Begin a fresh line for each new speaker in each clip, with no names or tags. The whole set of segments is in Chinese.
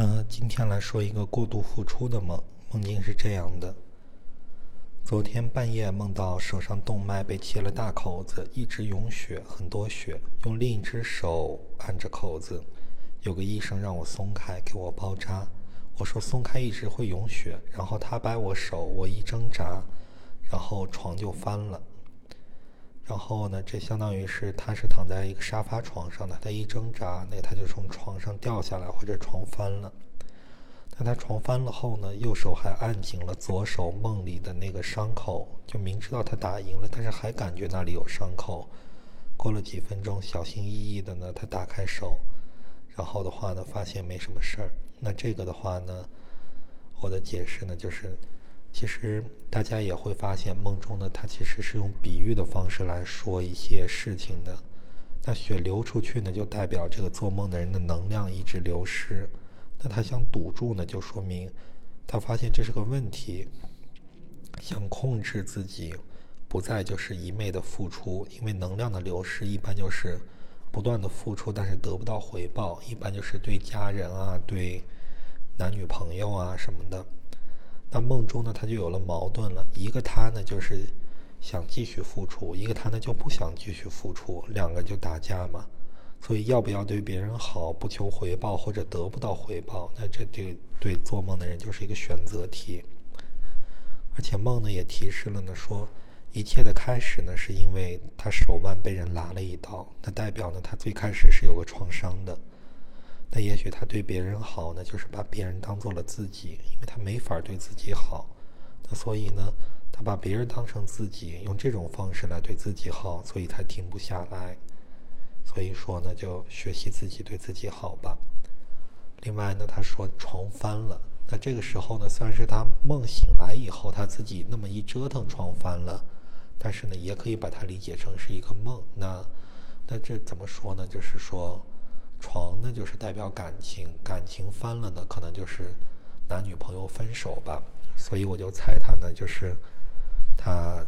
嗯，今天来说一个过度付出的梦。梦境是这样的：昨天半夜梦到手上动脉被切了大口子，一直涌血，很多血。用另一只手按着口子，有个医生让我松开，给我包扎。我说松开一直会涌血，然后他掰我手，我一挣扎，然后床就翻了。然后呢，这相当于是他是躺在一个沙发床上的，他一挣扎，那他就从床上掉下来，或者床翻了。但他床翻了后呢，右手还按紧了左手梦里的那个伤口，就明知道他打赢了，但是还感觉那里有伤口。过了几分钟，小心翼翼的呢，他打开手，然后的话呢，发现没什么事儿。那这个的话呢，我的解释呢就是。其实大家也会发现，梦中呢，他其实是用比喻的方式来说一些事情的。那血流出去呢，就代表这个做梦的人的能量一直流失。那他想堵住呢，就说明他发现这是个问题，想控制自己，不再就是一昧的付出，因为能量的流失一般就是不断的付出，但是得不到回报，一般就是对家人啊，对男女朋友啊什么的。那梦中呢，他就有了矛盾了。一个他呢，就是想继续付出；一个他呢，就不想继续付出，两个就打架嘛。所以，要不要对别人好，不求回报，或者得不到回报，那这对对做梦的人就是一个选择题。而且梦呢，也提示了呢，说一切的开始呢，是因为他手腕被人拉了一刀，那代表呢，他最开始是有个创伤的。那也许他对别人好呢，就是把别人当做了自己，因为他没法对自己好。那所以呢，他把别人当成自己，用这种方式来对自己好，所以才停不下来。所以说呢，就学习自己对自己好吧。另外呢，他说床翻了。那这个时候呢，虽然是他梦醒来以后，他自己那么一折腾，床翻了。但是呢，也可以把它理解成是一个梦。那那这怎么说呢？就是说。床那，就是代表感情，感情翻了呢，可能就是男女朋友分手吧。所以我就猜他呢，就是他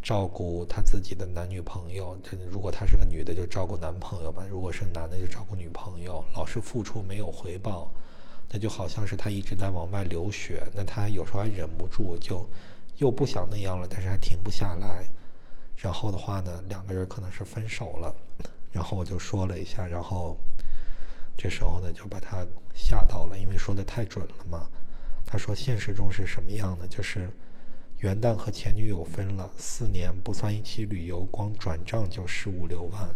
照顾他自己的男女朋友。这如果他是个女的，就照顾男朋友吧；如果是男的，就照顾女朋友。老是付出没有回报，那就好像是他一直在往外流血。那他有时候还忍不住，就又不想那样了，但是还停不下来。然后的话呢，两个人可能是分手了。然后我就说了一下，然后这时候呢就把他吓到了，因为说的太准了嘛。他说现实中是什么样的？就是元旦和前女友分了四年，不算一起旅游，光转账就十五六万。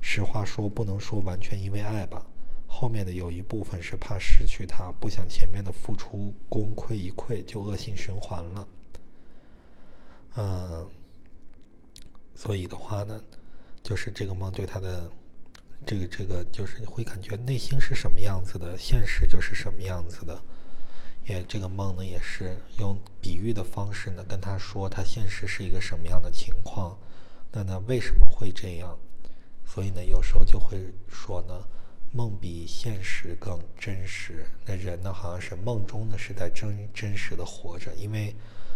实话说，不能说完全因为爱吧，后面的有一部分是怕失去他，不想前面的付出功亏一篑，就恶性循环了。嗯，所以的话呢。就是这个梦对他的这个这个，就是会感觉内心是什么样子的，现实就是什么样子的。也这个梦呢，也是用比喻的方式呢跟他说，他现实是一个什么样的情况。那呢，为什么会这样？所以呢，有时候就会说呢，梦比现实更真实。那人呢，好像是梦中呢是在真真实的活着，因为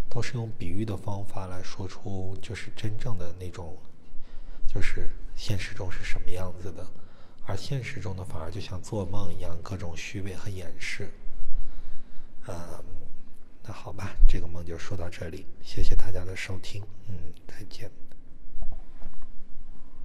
都是用比喻的方法来说出就是真正的那种。就是现实中是什么样子的，而现实中的反而就像做梦一样，各种虚伪和掩饰。嗯，那好吧，这个梦就说到这里，谢谢大家的收听，嗯，再见。